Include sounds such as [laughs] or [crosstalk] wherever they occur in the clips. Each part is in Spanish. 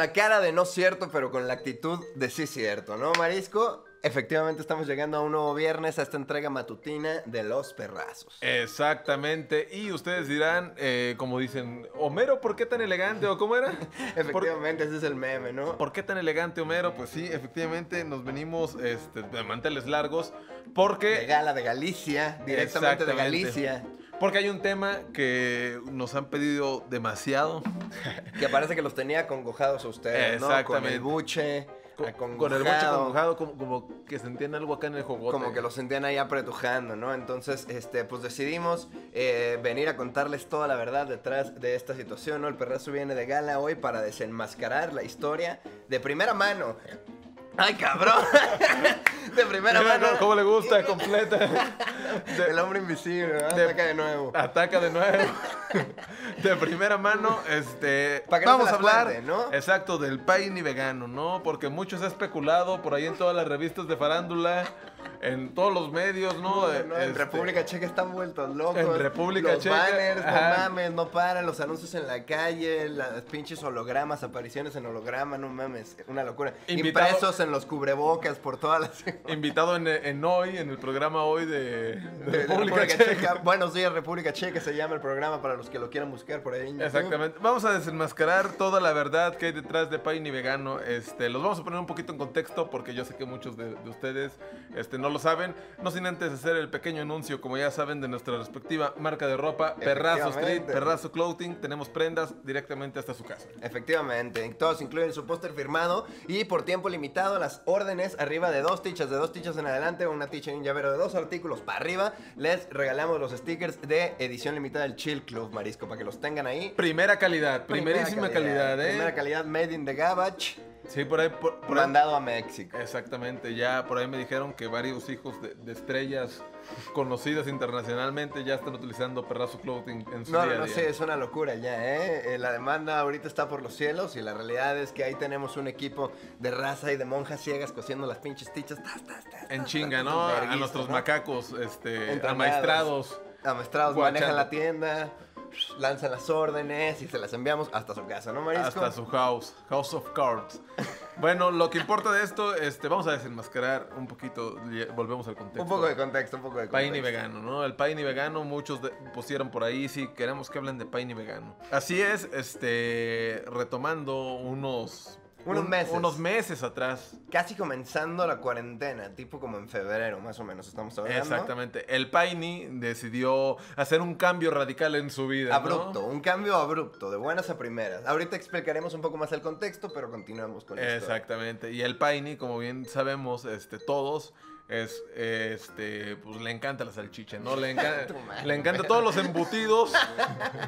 la cara de no cierto, pero con la actitud de sí cierto, ¿no, Marisco? Efectivamente estamos llegando a un nuevo viernes a esta entrega matutina de Los Perrazos. Exactamente. Y ustedes dirán, eh, como dicen, Homero, ¿por qué tan elegante? ¿O cómo era? [laughs] efectivamente, ese es el meme, ¿no? ¿Por qué tan elegante, Homero? Pues sí, efectivamente nos venimos este, de manteles largos porque... De gala de Galicia, directamente de Galicia. Porque hay un tema que nos han pedido demasiado. [laughs] que parece que los tenía congojados a ustedes, ¿no? Con el buche. Con, con, el buche congojado, como, que sentían algo acá en el juego. Como que lo sentían ahí apretujando, ¿no? Entonces, este, pues decidimos eh, venir a contarles toda la verdad detrás de esta situación, ¿no? El perrazo viene de gala hoy para desenmascarar la historia de primera mano. Ay, cabrón. [laughs] De primera mano. ¿Cómo le gusta? Completa. [laughs] el hombre invisible. Ataca de nuevo. Ataca de nuevo. [laughs] De primera mano, este. vamos a hablar. ¿no? Exacto, del paini vegano, ¿no? Porque mucho se ha especulado por ahí en todas las revistas de farándula en todos los medios, ¿no? en este, República Checa están vueltos locos. En República los Checa. Banners, no mames, no paran, los anuncios en la calle, las pinches hologramas, apariciones en holograma, no mames, una locura. Impresos en los cubrebocas por todas las. [laughs] Invitado en, hoy, en el programa hoy de, República, Checa. Buenos días, República Checa se llama el programa para los que lo quieran buscar por ahí. Exactamente. Vamos a desenmascarar toda la verdad que hay detrás de Paini Vegano. Este, los vamos a poner un poquito en contexto porque yo sé que muchos de, de ustedes este, no lo saben. No sin antes hacer el pequeño anuncio, como ya saben, de nuestra respectiva marca de ropa, Perrazo Street, Perrazo Clothing. Tenemos prendas directamente hasta su casa. Efectivamente, todos incluyen su póster firmado y por tiempo limitado las órdenes arriba de dos tichas, de dos tichas en adelante, una ticha y un llavero de dos artículos para arriba. Les regalamos los stickers de edición limitada del Chill Club Marisco para que los tengan ahí. Primera calidad, primerísima calidad, ¿eh? Primera calidad, made in the garbage. Sí, por ahí. Por, Mandado a México. Exactamente, ya por ahí me dijeron que varios hijos de, estrellas conocidas internacionalmente ya están utilizando Perrazo Clothing en su no, día No, no, sí, es una locura ya, ¿eh? ¿eh? La demanda ahorita está por los cielos y la realidad es que ahí tenemos un equipo de raza y de monjas ciegas cosiendo las pinches tichas. en chinga, ¿no? A nuestros macacos, este, amaestrados. Amaestrados, manejan la tienda lanzan las órdenes y se las enviamos hasta su casa, ¿no, Marisco? Hasta su house, House of Cards. [laughs] bueno, lo que importa de esto, este, vamos a desenmascarar un poquito, volvemos al contexto. Un poco de contexto, un poco de contexto. Paini vegano, ¿no? El paini vegano, muchos pusieron por ahí, sí, queremos que hablen de paini vegano. Así es, este, retomando unos unos meses. Unos meses atrás. Casi comenzando la cuarentena, tipo como en febrero, más o menos, estamos hablando. Exactamente. El Paini decidió hacer un cambio radical en su vida. Abrupto, un cambio abrupto, de buenas a primeras. Ahorita explicaremos un poco más el contexto, pero continuamos con esto. Exactamente. Y el Paini, como bien sabemos, este, todos es este pues le encanta la salchicha, ¿no? Le encanta [laughs] le encanta todos los embutidos.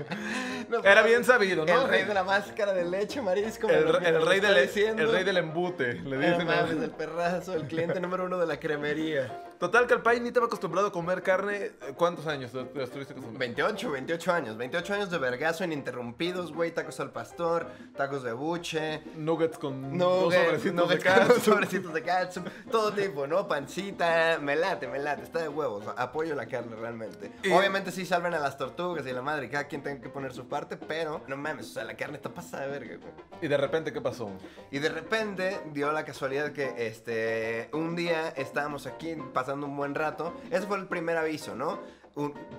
[laughs] Era bien sabido, ¿no? El rey de la máscara de leche, marisco. El, rey del el rey del embute, le dicen. el perrazo, el cliente número uno de la cremería. Total, que el país ni estaba acostumbrado a comer carne. ¿Cuántos años estuviste acostumbrado? 28, 28 años. 28 años de vergazo ininterrumpidos, güey. Tacos al pastor, tacos de buche. Nuggets con nuggets, sobrecitos de catsup. sobrecitos de catsup. Todo tipo, ¿no? Pancita. Me late, me late. Está de huevos. Apoyo la carne realmente. Obviamente sí salven a las tortugas y la madre. Cada quien tiene que poner su parte, pero no mames. O sea, la carne está pasada de verga, güey. ¿Y de repente qué pasó? Y de repente dio la casualidad que este un día estábamos aquí pasando un buen rato. Ese fue el primer aviso, ¿no?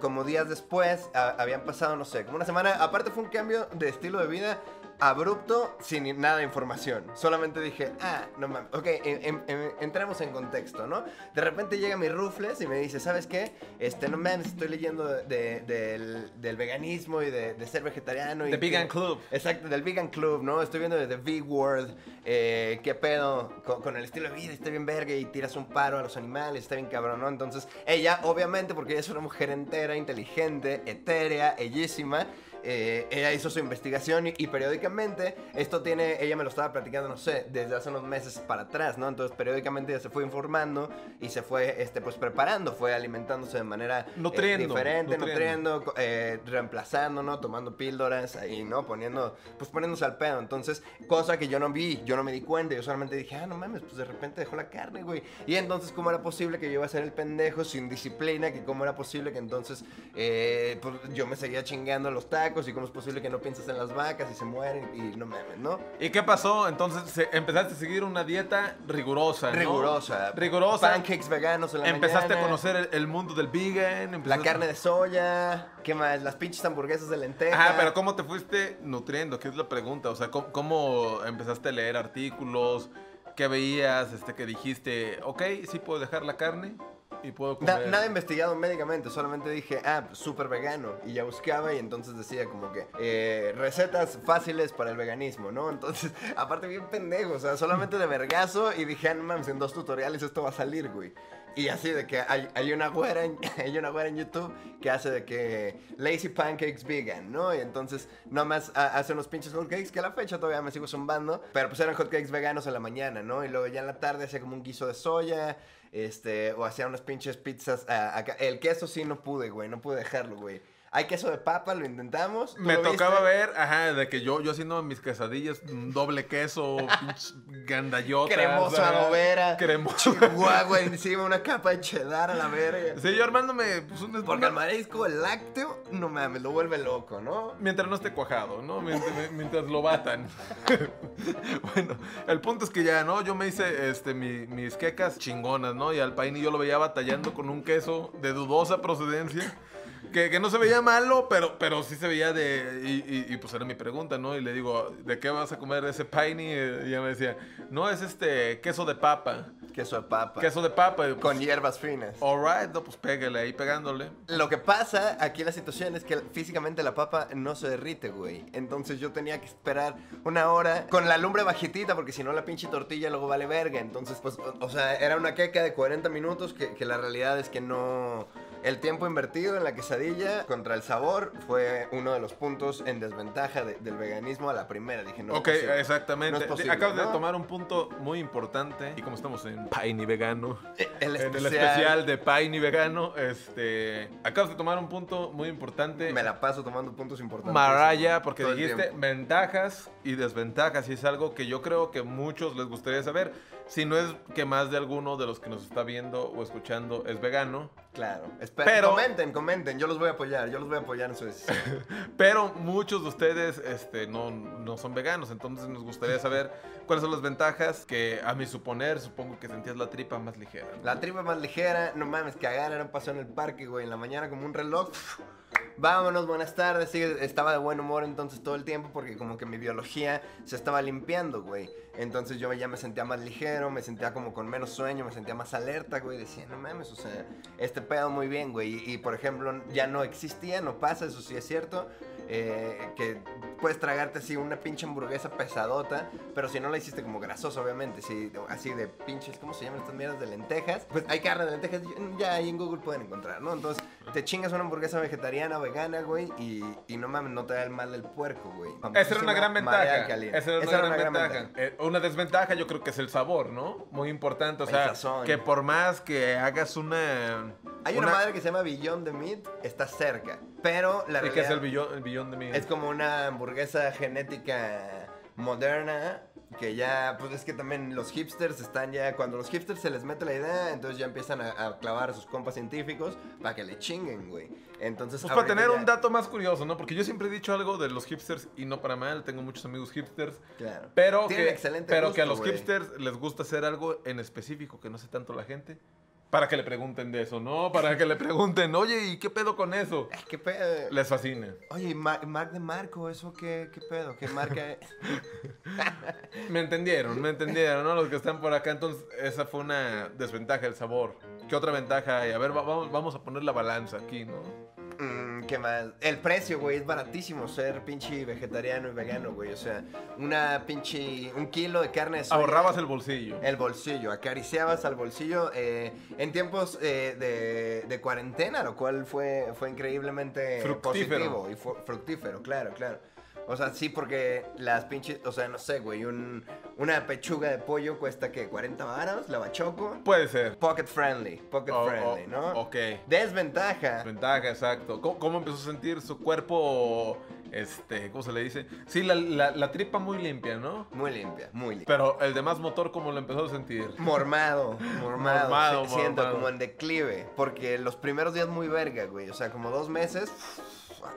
como días después, habían pasado, no sé, como una semana. Aparte fue un cambio de estilo de vida abrupto sin nada de información. Solamente dije, ah, no mames. Ok, entremos en contexto, ¿no? De repente llega mi Rufles y me dice, ¿sabes qué? Este, no mames, estoy leyendo del, veganismo y de, ser vegetariano. The Vegan Club. Exacto, del Vegan Club, ¿no? Estoy viendo de The V-World. Eh, ¿Qué pedo con, el estilo de vida? Está bien verga y tiras un paro a los animales, está bien cabrón, ¿no? Entonces, ella, obviamente, porque ella es una mujer entera, inteligente, etérea, bellísima eh, ella hizo su investigación y, periódicamente esto tiene, ella me lo estaba platicando, no sé, desde hace unos meses para atrás, ¿no? Entonces periódicamente ella se fue informando y se fue, este, pues preparando, fue alimentándose de manera eh, diferente, nutriendo, eh, reemplazando, ¿no? Tomando píldoras ahí, ¿no? Poniendo, pues poniéndose al pedo. Entonces, cosa que yo no vi, yo no me di cuenta, yo solamente dije, ah, no mames, pues de repente dejó la carne, güey. Y entonces, ¿cómo era posible que yo iba a ser el pendejo sin disciplina? Que cómo era posible que entonces, pues yo me seguía chingando los tacos chamacos y cómo es posible que no pienses en las vacas y se mueren y no mames, ¿no? ¿Y qué pasó? Entonces se- empezaste a seguir una dieta rigurosa, ¿no? Rigurosa. Rigurosa. Pancakes veganos en la Empezaste mañana. a conocer el, el mundo del vegan. La empezaste- carne de soya, ¿qué más? Las pinches hamburguesas de lenteja. Ajá, pero ¿cómo te fuiste nutriendo? ¿Qué es la pregunta? O sea, ¿cómo, cómo empezaste a leer artículos? ¿Qué veías? Este, que dijiste, ok, sí puedo dejar la carne y puedo Na- comer. nada investigado médicamente, solamente dije, ah, súper vegano. Y ya buscaba y entonces decía como que eh, recetas fáciles para el veganismo, ¿no? Entonces, [laughs] aparte bien pendejo, o sea, solamente de vergazo y dije, ah, no mames, en dos tutoriales esto va a salir, güey. Y así de que hay, hay una güera en, [laughs] hay una güera en YouTube que hace de que lazy pancakes vegan, ¿no? Y entonces nomás ha- hace unos pinches hotcakes que a la fecha todavía me sigo zumbando, pero pues eran hotcakes veganos en la mañana, ¿no? Y luego ya en la tarde hacía como un guiso de soya, este, o hacía unas pinches pizzas ah, acá. El queso sí no pude, güey, no pude dejarlo, güey. Hay queso de papa, lo intentamos. ¿tú Me lo tocaba viste? ver, ajá, de que yo, yo haciendo mis quesadillas, doble queso, [laughs] pinches gandayotas. Cremoso ajá, adobera. Cremoso. Chihuahua encima, una capa de cheddar a la verga. Sí, yo armándome pues, un Porque una- el marisco, el lácteo, no mames, lo vuelve loco, ¿no? Mientras no esté cuajado, ¿no? Mientras, mientras lo batan. [laughs] bueno, el punto es que ya, ¿no? Yo me hice este, mi- mis quecas chingonas, ¿no? Y al Paini yo lo veía batallando con un queso de dudosa procedencia. Que, que no se veía malo, pero, pero sí se veía de... Y, y- y, pues era mi pregunta, ¿no? Y le digo, ¿de qué vas a comer ese Paini? Y ella me decía, no, es este queso de papa. Queso de papa. Queso de papa. Pues, Con hierbas finas. Alright, no, pues pégale ahí pegándole. Lo que pasa aquí la situación es que físicamente la papa no se derrite, güey. Entonces yo tenía que esperar una hora con la lumbre bajitita porque si no la pinche tortilla luego vale verga. Entonces, pues, o, o sea, era una queca de 40 minutos que, que la realidad es que no... El tiempo invertido en la quesadilla contra el sabor fue uno de los puntos en desventaja de- del veganismo a la primera. Dije, no. es ok, posible. exactamente. No es posible, Acabas de tomar un punto muy importante. Y como estamos en Paini Vegano, Eh, El en el especial de Paini Vegano, este, acabas de tomar un punto muy importante. Me la paso tomando puntos importantes. Maraya, porque dijiste ventajas y desventajas, y es algo que yo creo que muchos les gustaría saber. Si no es que más de alguno de los que nos está viendo o escuchando es vegano, Claro. Espera, Pero- comenten, comenten. Yo los voy a apoyar. Yo los voy a apoyar en su decisión. [laughs] pero muchos de ustedes este, no, no son veganos, entonces nos gustaría saber cuáles son las ventajas que a mi suponer, supongo que sentías la tripa más ligera. ¿no? La tripa más ligera, no mames, cagar era un paseo en el parque, güey, en la mañana como un reloj. Vámonos, buenas tardes. Sí, estaba de buen humor entonces todo el tiempo porque como que mi biología se estaba limpiando, güey. Entonces yo ya me sentía más ligero, me sentía como con menos sueño, me sentía más alerta, güey. Decía, no mames, o sea, este pedo muy bien, güey. Y, y, por ejemplo, ya no existía, no pasa, eso sí es cierto. Eh, que puedes tragarte así una pinche hamburguesa pesadota, pero si no la hiciste como grasosa, obviamente, si, así de pinches, ¿cómo se llaman estas mierdas de lentejas? Pues hay carne de lentejas, ya ahí en Google pueden encontrar, ¿no? Entonces te chingas una hamburguesa vegetariana, vegana, güey, y, y no mames, no te da el mal del puerco, güey. Esa era una gran ventaja. Esa era una, Esa gran, era una gran ventaja. Eh, una desventaja yo creo que es el sabor, ¿no? Muy importante. O sea, que por más que hagas una... Hay una, madre que se llama Beyond the Meat, está cerca, pero la ¿Y qué es el realidad billón, el billón de mi... es como una hamburguesa genética moderna que ya, pues es que también los hipsters están ya, cuando los hipsters se les mete la idea, entonces ya empiezan a, a clavar a sus compas científicos para que le chinguen, güey. Entonces, Pues para tener ya- un dato más curioso, ¿no? Porque yo siempre he dicho algo de los hipsters y no para mal, tengo muchos amigos hipsters, Claro. pero, Tienen que, excelente pero que a gusto, los güey. hipsters les gusta hacer algo en específico que no sé tanto la gente. Para que le pregunten de eso, ¿no? Para que le pregunten, oye, ¿y qué pedo con eso? ¿Qué pedo? Les fascina. Oye, ¿y Mar- de Marco, ¿eso qué, qué pedo? ¿Qué marca es? [laughs] Me entendieron, me entendieron, ¿no? Los que están por acá, entonces esa fue una desventaja del sabor. ¿Qué otra ventaja hay? A ver, va- vamos, vamos a poner la balanza aquí, ¿no? Mm, ¿Qué más? El precio, güey, es baratísimo ser pinche vegetariano y vegano, güey. O sea, una pinche. Un kilo de carne de soya. Ahorrabas el bolsillo. El bolsillo, acariciabas al bolsillo eh, en tiempos eh, de, de cuarentena, lo cual fue, fue increíblemente Fructífero. positivo y fructífero, claro, claro. O sea, sí, porque las pinches, o sea, no sé, güey, un, una pechuga de pollo cuesta que 40 varos, la bachoco. Puede ser. Pocket friendly, pocket Oh, friendly, oh, ¿no? Ok. Desventaja. Ventaja, exacto. ¿Cómo, cómo empezó a sentir su cuerpo, este, ¿cómo se le dice? Sí, la, la- la tripa muy limpia, ¿no? Muy limpia, muy limpia. Pero el demás motor, ¿cómo lo empezó a sentir? Mormado, mormado, Mormado, si- siento mormado. como en declive, porque los primeros días muy verga, güey, o sea, como dos meses,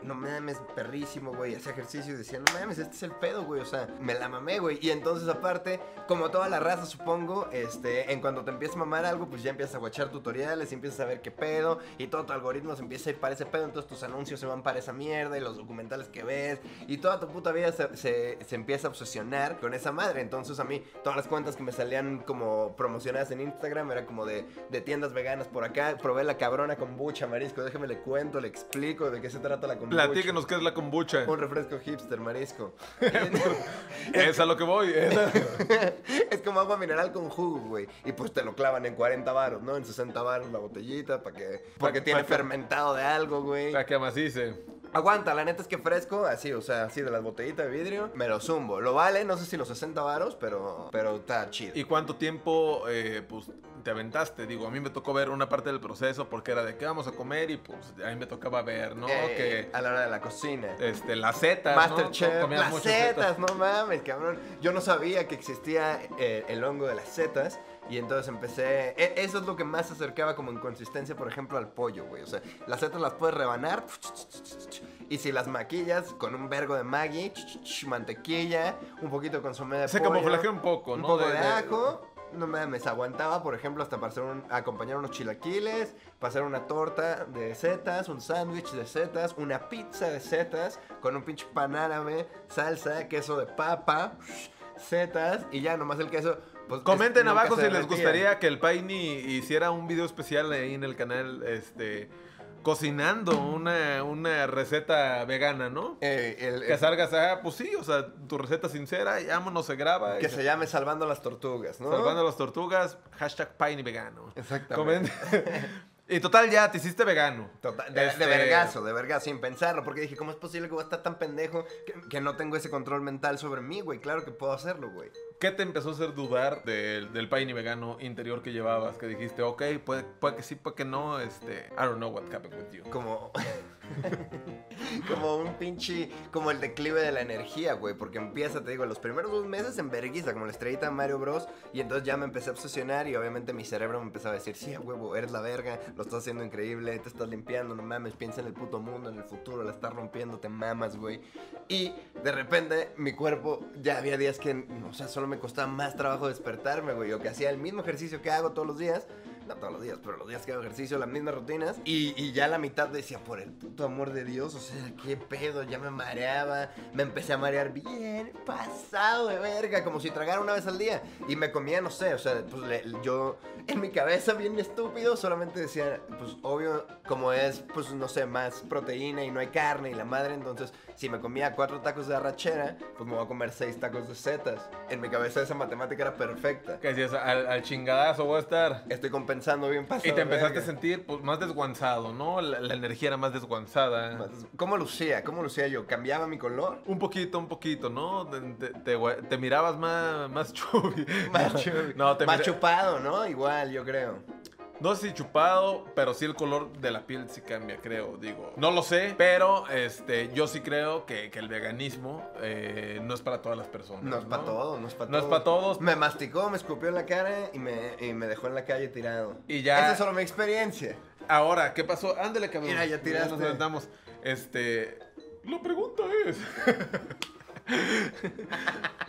no mames, perrísimo, güey. Hacía ejercicio y decía, no mames, este es el pedo, güey. O sea, me la mamé, güey. Y entonces, aparte, como toda la raza, supongo, este, en cuanto te empieza a mamar algo, pues ya empiezas a guachar tutoriales y empiezas a ver qué pedo. Y todo tu algoritmo se empieza a ir para ese pedo. Entonces tus anuncios se van para esa mierda y los documentales que ves. Y toda tu puta vida se, se- se empieza a obsesionar con esa madre. Entonces a mí, todas las cuentas que me salían como promocionadas en Instagram era como de, de tiendas veganas por acá. Probé la cabrona kombucha, marisco. Déjeme le cuento, le explico de qué se trata la kombucha. Platíquenos qué es la kombucha. Un refresco hipster, marisco. [laughs] Es a lo que voy. es a- [laughs] es como agua mineral con jugo, güey. Y pues te lo clavan en 40 baros, ¿no? En 60 baros la botellita, para que... Porque Pa- tiene pa' fermentado de algo, güey. Para que amacice. Aguanta, la neta es que fresco, así, o sea, así de las botellitas de vidrio, me lo zumbo. Lo vale, no sé si los 60 varos, pero, pero está chido. ¿Y cuánto tiempo eh, pues, te aventaste? Digo, a mí me tocó ver una parte del proceso porque era de qué vamos a comer y pues a mí me tocaba ver, ¿no? Eh, que A la hora de la cocina. este, las setas, Masterchef, ¿no? Las setas, no mames, cabrón. Yo no sabía que existía eh, el hongo de las setas. Y entonces empecé. e- Eso es lo que más se acercaba como en consistencia, por ejemplo, al pollo, güey. O sea, las setas las puedes rebanar. Y si las maquillas con un vergo de Maggi, mantequilla, un poquito de consomé de Se pollo, camuflajea un poco, un ¿no? poco de, De- de- ajo. No mames, aguantaba, por ejemplo, hasta para hacer un, acompañar unos chilaquiles, para hacer una torta de setas, un sándwich de setas, una pizza de setas, con un pinche pan árabe, salsa, queso de papa, setas, y ya nomás el queso. Pues, Comenten abajo si les gustaría que el Paini hiciera un video especial ahí en el canal, este, cocinando una, una receta vegana, ¿no? Eh, el- Que salgas, ah, pues sí, o sea, tu receta sincera, y vámonos, se graba. que y se llame Salvando las Tortugas, ¿no? Salvando las tortugas, hashtag Paini vegano. Exactamente. [laughs] Y total, ya te hiciste vegano. Total, de, Este- de vergazo, de vergazo, sin pensarlo, porque dije, ¿cómo es posible que voy a estar tan pendejo que, que no tengo ese control mental sobre mí, güey? Claro que puedo hacerlo, güey. ¿Qué te empezó a hacer dudar del, del Paini vegano interior que llevabas? Que dijiste, ok, puede, puede que sí, puede que no, este, I don't know what happened with you. Como. [laughs] como un pinche. Como el declive de la energía, güey. Porque empieza, te digo, los primeros dos meses en verguiza, como la estrellita Mario Bros. Y entonces ya me empecé a obsesionar. Y obviamente mi cerebro me empezaba a decir: Sí, huevo, eres la verga, lo estás haciendo increíble, te estás limpiando, no mames, piensa en el puto mundo, en el futuro, la estás rompiendo, te mamas, güey. Y de repente mi cuerpo ya había días que, o sea, solo me costaba más trabajo despertarme, güey. O que hacía el mismo ejercicio que hago todos los días. No todos los días, pero los días que hago ejercicio, las mismas rutinas. Y, y ya la mitad decía, por el puto amor de Dios, o sea, qué pedo, ya me mareaba. Me empecé a marear bien, pasado de verga, como si tragara una vez al día. Y me comía, no sé, o sea, pues le- yo en mi cabeza, bien estúpido, solamente decía, pues obvio, como es, pues no sé, más proteína y no hay carne y la madre, entonces si me comía cuatro tacos de arrachera, pues me voy a comer seis tacos de setas. En mi cabeza esa matemática era perfecta. Que decías, al, al chingadazo voy a estar. Estoy compensando bien pasado. Y te empezaste verga. a sentir pues, más desguanzado, ¿no? La, la energía era más desguanzada. Más- ¿Cómo lucía? ¿Cómo lucía yo? ¿Cambiaba mi color? Un poquito, un poquito, ¿no? Te, mirabas más, más [laughs] chubby. Más, No, te más chupado, ¿no? Igual, yo creo. No sé si chupado, pero sí el color de la piel sí cambia, creo. Digo, no lo sé, pero este, yo sí creo que, que el veganismo eh, no es para todas las personas. No es para todos, no es para No es todos. pa' todos. Me masticó, me escupió en la cara y me, y me dejó en la calle tirado. Y ya- Esa es solo mi experiencia. Ahora, ¿qué pasó? Ándale, cabrón. Mira, ya tiraste. nos aventamos. Este. La pregunta es. [laughs]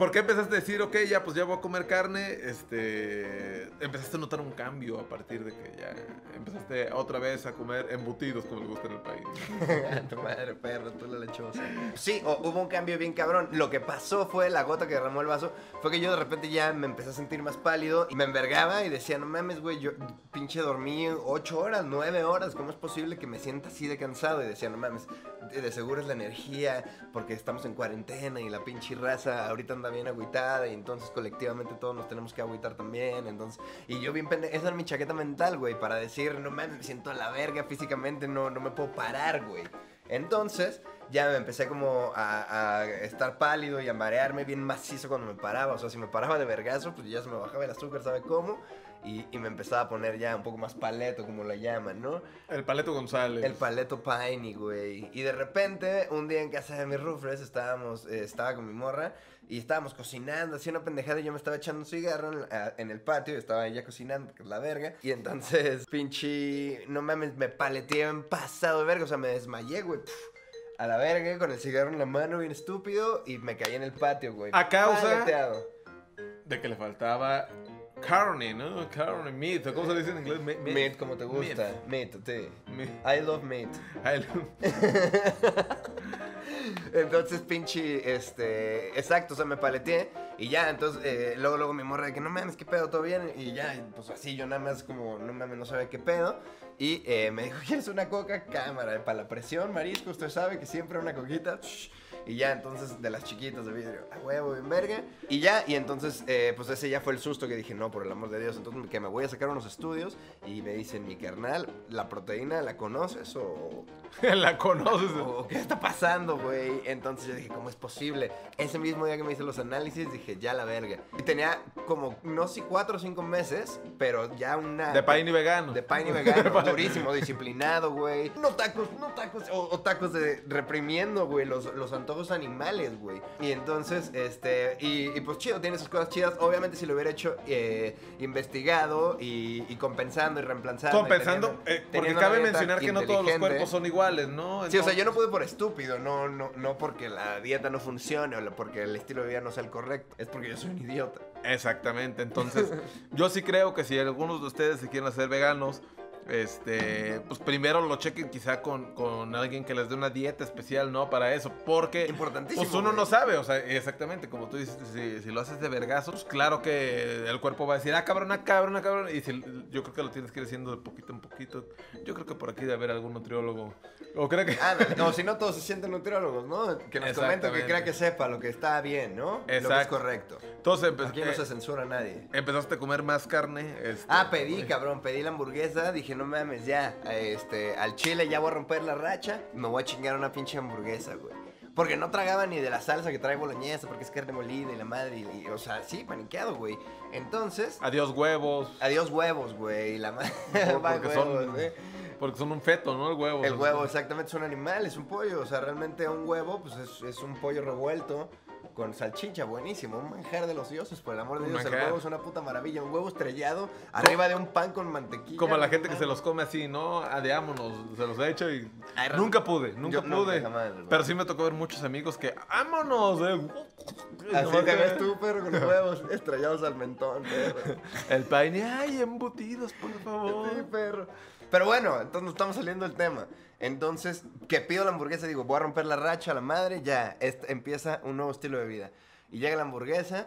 ¿Por qué empezaste a decir, ok, ya pues ya voy a comer carne? Este. Empezaste a notar un cambio a partir de que ya empezaste otra vez a comer embutidos como le gusta en el país. [laughs] tu madre, perro, tú la lechosa. Sí, hubo un cambio bien cabrón. Lo que pasó fue la gota que derramó el vaso. Fue que yo de repente ya me empecé a sentir más pálido y me envergaba y decía, no mames, güey, yo pinche dormí ocho horas, nueve horas. ¿Cómo es posible que me sienta así de cansado? Y decía, no mames, de seguro es la energía porque estamos en cuarentena y la pinche raza ahorita anda bien agüitada y entonces colectivamente todos nos tenemos que agüitar también. Entonces, y yo bien pendejo, esa era mi chaqueta mental, güey, para decir, no me siento a la verga físicamente, no, no me puedo parar, güey. Entonces, ya me empecé como a, a estar pálido y a marearme bien macizo cuando me paraba. O sea, si me paraba de vergazo, pues ya se me bajaba el azúcar, ¿sabe cómo? Y, y me empezaba a poner ya un poco más paleto, como la llaman, ¿no? El Paleto González. El paleto piney, güey. Y de repente, un día en casa de mis rufles, estábamos, eh, estaba con mi morra y estábamos cocinando, hacía una pendejada y yo me estaba echando un cigarro en, el patio y estaba ella cocinando, que es la verga. Y entonces, [laughs] pinche, no mames, me paleteé en pasado de verga, o sea, me desmayé, güey. A la verga, con el cigarro en la mano, bien estúpido, y me caí en el patio, güey. A causa- Paleteado. De que le faltaba carne, ¿no? Carne, meat. ¿o ¿Cómo se dice en inglés? Me- me- Meat, como te gusta. Meat, sí. Meat. I love meat. Ay, [laughs] Entonces, pinche, este, exacto, o sea, me paleteé y ya, entonces, eh, luego, luego mi morra de que no mames, qué pedo, todo bien, y ya, y pues así, yo nada más como, no mames, no sabía qué pedo, y eh, me dijo, ¿quieres una coca? Cámara, para la presión, marisco, usted sabe que siempre una coquita, shh, y ya, entonces, de las chiquitas de vidrio, a huevo, en verga, y ya, y entonces, eh, pues ese ya fue el susto que dije, no, por el amor de Dios, entonces que me voy a sacar unos estudios, y me dicen, mi carnal, ¿la proteína la conoces o...? [laughs] la conoces. o ¿Qué está pasando, güey? Entonces yo dije, ¿cómo es posible? Ese mismo día que me hice los análisis, dije, ya la verga. Y tenía como, no sé, cuatro o cinco meses, pero ya una... De pain y vegano. De pain y vegano, [laughs] durísimo, disciplinado, güey. No tacos, no tacos, o, o tacos de reprimiendo, güey, los, los antojos animales, güey. Y entonces, este, y, y pues chido, tiene sus cosas chidas. Obviamente si lo hubiera hecho eh, investigado y, y compensando y reemplazando. y Compensando, teniendo- eh, porque cabe mencionar que no todos los cuerpos son iguales, ¿no? Sí, o sea, yo no pude por estúpido, no, no, no porque la dieta no funcione o porque el estilo de vida no sea el correcto, es porque yo soy un idiota. Exactamente, entonces [laughs] yo sí creo que si algunos de ustedes se quieren hacer veganos, este, pues primero lo chequen quizá con, con alguien que les dé una dieta especial, ¿no? Para eso, porque Importantísimo. pues uno güey. no sabe, o sea, exactamente, como tú dices, si, si lo haces de vergazos, pues claro que el cuerpo va a decir, ah, cabrón, ah, cabrón, ah, cabrón, y si, yo creo que lo tienes que ir haciendo de poquito en poquito. Yo creo que por aquí debe haber algún nutriólogo, o creo que... Ándale, [laughs] no, si no todos se sienten nutriólogos, ¿no? Que nos comenten que crea que sepa lo que está bien, ¿no? Lo que es Exacto. correcto. Entonces Aquí no eh, se censura a nadie. empezaste a comer más carne. este, Ah, pedí, cabrón, pedí la hamburguesa, dije, no mames, ya, este, al chile ya voy a romper la racha, me voy a chingar una pinche hamburguesa, güey. Porque no tragaba ni de la salsa que trae boloñesa, porque es carne molida y la madre, y, y, o sea, sí, paniqueado, güey. Entonces, Adiós huevos. adiós huevos, güey, la madre, [laughs] Porque son, porque son un feto, ¿no? El huevo. El huevo, exactamente, es un animal, es un pollo, o sea, realmente un huevo, pues es, es un pollo revuelto con salchicha, buenísimo, un manjar de los dioses, por el amor de Un Dios, el manjar. huevo es una puta maravilla, un huevo estrellado arriba de un pan con mantequilla. Como la no gente que se los come así, ¿no? Ah, de ámonos, se los he hecho y Ay, nunca pude, nunca Yo pude. jamás, pero sí me tocó ver muchos amigos que, ¡ámonos! eh". Así Nomás te que- ves tú, perro, con huevos [laughs] estrellados al mentón, perro. [laughs] El pain, ¡ay, embutidos, por favor! Sí, perro. Pero bueno, entonces nos estamos saliendo del tema. Entonces, que pido la hamburguesa, digo, voy a romper la racha a la madre, ya, este- empieza un nuevo estilo de vida. Y llega la hamburguesa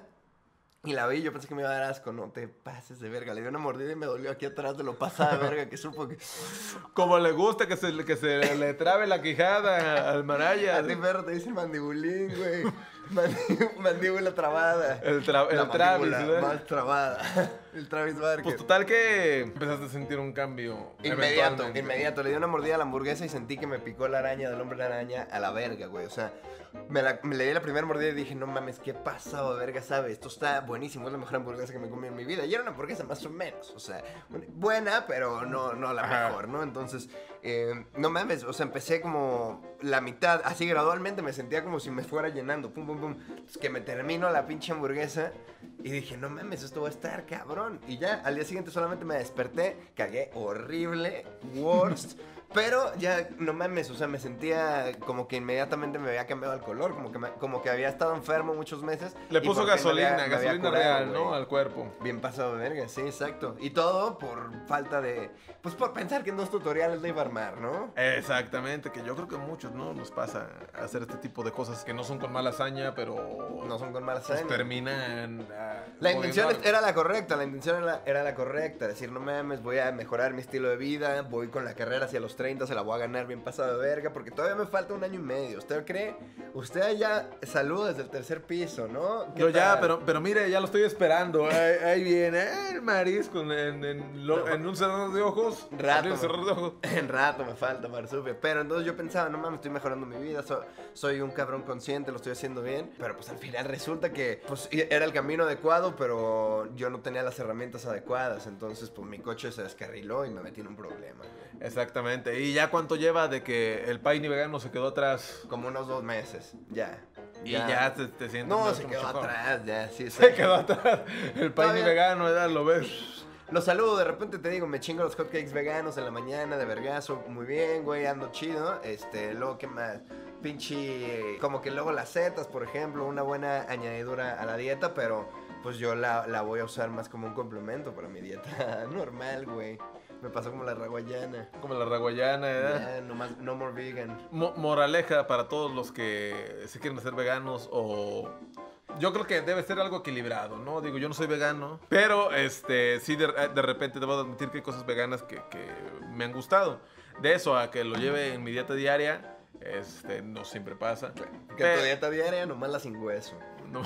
y la vi, yo pensé que me iba a dar asco, no te pases de verga. Le di una mordida y me dolió aquí atrás de lo pasada [laughs] verga que supo que... Como le gusta que se, le- que se le trabe la quijada al maraya. [laughs] A ti, perro, te dicen mandibulín, güey. Mandíbula trabada. El, tra- el Travis, ¿verdad? más trabada. [laughs] El Travis Barker. Pues total que empezaste a sentir un cambio. Inmediato, inmediato. Le di una mordida a la hamburguesa y sentí que me picó la araña del hombre araña a la verga, güey. O sea, me, la- me le di la primera mordida y dije, no mames, qué pasado, verga, sabe. Esto está buenísimo, es la mejor hamburguesa que me comí en mi vida. Y era una hamburguesa más o menos, o sea, buena, pero no, no la mejor, ¿no? Entonces, eh, no mames, o sea, empecé como la mitad, así gradualmente me sentía como si me fuera llenando, pum, pum, pum. Que me termino la pinche hamburguesa y dije, no mames, esto va a estar cabrón. Y ya, al día siguiente solamente me desperté, cagué horrible, worst. [laughs] Pero ya, no mames, o sea, me sentía como que inmediatamente me había cambiado el color, como que, me- como que había estado enfermo muchos meses. Le puso gasolina, había gasolina curado, real, ¿no? Al cuerpo. Bien pasado de verga, sí, exacto. Y todo por falta de. Pues por pensar que en dos tutoriales le iba a armar, ¿no? Exactamente, que yo creo que a muchos, ¿no? Nos pasa hacer este tipo de cosas que no son con mala hazaña, pero No son con malas pues, hazañas. terminan. ah, La intención era la correcta, la intención era, era la correcta. Decir, no mames, voy a mejorar mi estilo de vida, voy con la carrera hacia los 30, se la voy a ganar bien pasado de verga, porque todavía me falta un año y medio. ¿Usted cree? Usted allá saluda desde el tercer piso, ¿no? ¿Qué Yo ya, pero, pero mire, ya lo estoy esperando. Ahí, ahí viene el marisco en, en, lo- en un cerrador de ojos. Rato. Cerrador de ojos. [laughs] En rato me falta marsupio. Pero entonces yo pensaba, no mames, estoy mejorando mi vida, so- soy un cabrón consciente, lo estoy haciendo bien. Pero pues al final resulta que pues era el camino adecuado, pero yo no tenía las herramientas adecuadas. Entonces pues mi coche se descarriló y me metí en un problema. Exactamente. ¿Y ya cuánto lleva de que el paini vegano se quedó atrás? Como unos dos meses, ya. Y ya te, te sientes No, se quedó atrás, ya, sí. Se quedó atrás. El Todavía- vegano, ¿verdad? Lo ves. Lo saludo, de repente te digo, me chingo los hotcakes veganos en la mañana de vergazo, muy bien, güey, ando chido. Este, luego, ¿qué más? Pinche, como que luego las setas, por ejemplo, una buena añadidura a la dieta, pero pues yo la, la voy a usar más como un complemento para mi dieta [laughs] normal, güey. Me pasó como la raguayana. Como la raguayana, ¿verdad? Ya, no, más, no more vegan. Mo- moraleja para todos los que se quieren hacer veganos o yo creo que debe ser algo equilibrado, ¿no? Digo, yo no soy vegano, pero este sí de, de repente debo admitir que hay cosas veganas que, que me han gustado. De eso a que lo lleve en mi dieta diaria, este no siempre pasa. Que tu dieta diaria, nomás la sin hueso. no,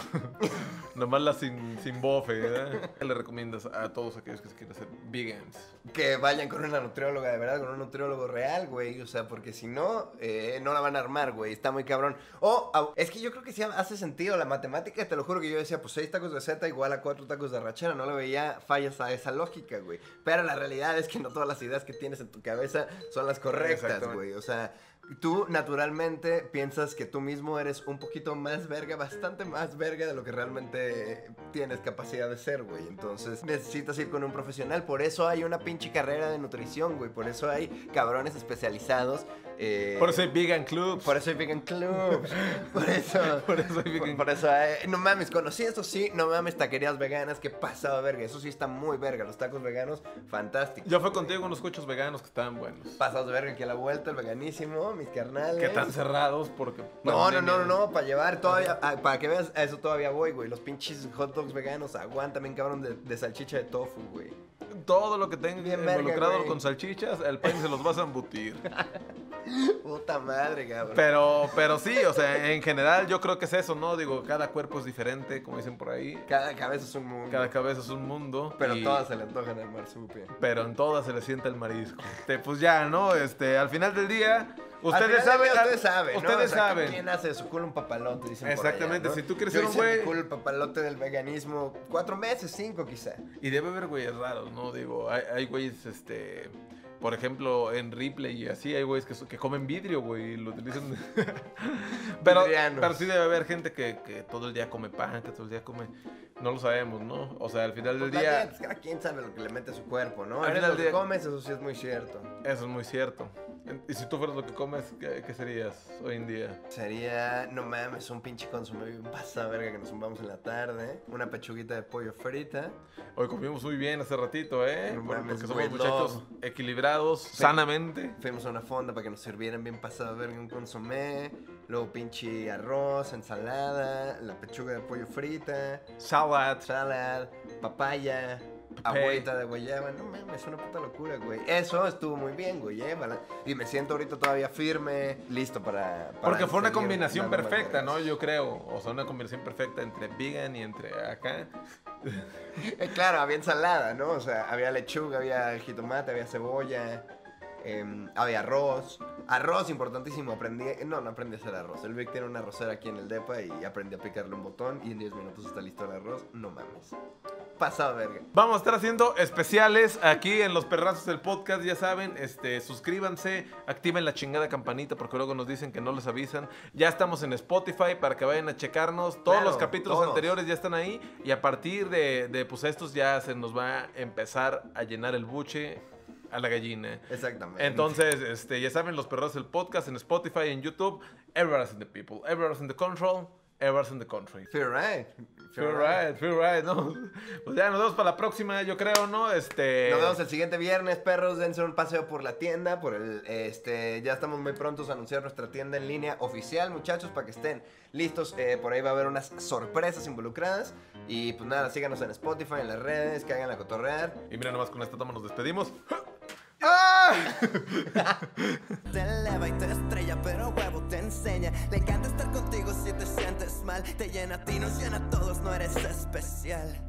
[laughs] nomás la sin, sin bofe, ¿verdad? ¿Qué le recomiendas a todos aquellos que se quieren hacer vegans? Que vayan con una nutrióloga, de verdad, con un nutriólogo real, güey. O sea, porque si no, eh, no la van a armar, güey. Está muy cabrón. O, es que yo creo que sí hace sentido la matemática. Te lo juro que yo decía, pues seis tacos de Z igual a cuatro tacos de rachera. No le veía fallas a esa lógica, güey. Pero la realidad es que no todas las ideas que tienes en tu cabeza son las correctas, güey. O sea, tú naturalmente piensas que tú mismo eres un poquito más verga, bastante más verga de lo que realmente tienes capacidad de ser, güey. Entonces necesitas ir con un profesional. Por eso hay una pinche carrera de nutrición, güey. Por eso hay cabrones especializados. eh, Por eso hay vegan clubs. por eso hay vegan clubs. Por eso. [laughs] Por eso hay vegan Por eso hay- No mames, conocí esto sí. No mames, taquerías veganas. Qué pasado, verga. Eso sí está muy verga. Los tacos veganos, fantástico. Yo fui contigo unos cochos veganos que estaban buenos. Pasados de verga aquí a la vuelta, el veganísimo, mis carnales. Que están cerrados porque... No, no, no, no, no, para llevar todavía, ah, para que veas, a eso todavía voy, güey. Los pinches hot dogs veganos aguantan bien cabrón de, de salchicha de tofu, güey. Todo lo que tenga Bien verga, involucrado güey. con salchichas, el país se los vas a embutir. [laughs] Puta madre, cabrón. Pero, pero sí, o sea, en general yo creo que es eso, ¿no? Digo, cada cuerpo es diferente, como dicen por ahí. Cada cabeza es un mundo. Cada cabeza es un mundo. Pero y- todas se le antojan al marsupio. Pero en todas se le sienta el marisco. Este, pues ya, ¿no? Este, al final del día, ustedes saben. Ustedes saben, ¿no? Ustedes O sea, saben. ¿Quién hace de su culo un papalote? Dicen por Exactamente, allá, ¿no? si tú quieres Yo ser un hice güey- mi culo el papalote del veganismo cuatro meses, cinco quizá. Y debe haber güeyes raros, ¿no? Digo, hay, hay güeyes, este. Por ejemplo, en Ripley y así hay güeyes que, que comen vidrio, güey, y lo utilizan. [laughs] pero, Vidrianos. pero sí debe haber gente que, que todo el día come pan, que todo el día come. No lo sabemos, ¿no? O sea, al final del Pues, día, pues, cada quien sabe lo que le mete a su cuerpo, ¿no? Al final del día- comes, eso sí es muy cierto. eso es muy cierto. Y si tú fueras lo que comes, ¿qué, qué serías hoy en día? Sería, no mames, un pinche consomé bien pasada verga que nos zumbamos en la tarde. Una pechuguita de pollo frita. Hoy comimos muy bien hace ratito, ¿eh? No Por- mames, Porque somos muchachos love. equilibrados, sanamente. Fuimos a una fonda para que nos sirvieran bien pasada verga un consomé. Luego pinche arroz, ensalada, la pechuga de pollo frita, Salad. salad, papaya, agüita de guayaba. No mames, es una puta locura, güey. Eso estuvo muy bien, güey. eh, Y me siento ahorita todavía firme, listo para... para Porque fue una combinación perfecta. ¿no? Yo creo. O sea, una combinación perfecta entre vegan y entre acá. Eh, claro, había ensalada, ¿no? O sea, había lechuga, había jitomate, había cebolla, em, había arroz. Arroz, importantísimo. Aprendí, no, no aprendí a hacer arroz. El Vic tiene una arrocera aquí en el depa y aprendí a picarle un botón y en 10 minutos está listo el arroz. No mames. Pasado verga. Vamos a estar haciendo especiales aquí en los perrazos del podcast, ya saben, este, suscríbanse, activen la chingada campanita porque luego nos dicen que no les avisan. Ya estamos en Spotify para que vayan a checarnos. Todos Claro, los capítulos todos. anteriores ya están ahí y a partir de, de, pues estos ya se nos va a empezar a llenar el buche a la gallina. Exactamente. Entonces, este, ya saben, los perros del podcast en Spotify, en YouTube, Everyone's in the People, Everyone's in the Control, Everyone's in the Country. Feel right. Feel right, feel right, ¿no? [laughs] Pues ya nos vemos para la próxima, yo creo, ¿no? Este. Nos vemos el siguiente viernes, perros. Dense un paseo por la tienda. Por el, este, ya estamos muy prontos a anunciar nuestra tienda en línea oficial, muchachos, para que estén listos. Eh, por ahí va a haber unas sorpresas involucradas. Y pues nada, síganos en Spotify, en las redes, que hagan la cotorrear. Y mira, nomás con esta toma nos despedimos. [laughs] ¡Ah! Te eleva y te estrella, pero huevo te enseña. Le encanta estar contigo si te sientes mal. Te llena a ti, nos llena a todos, no eres especial.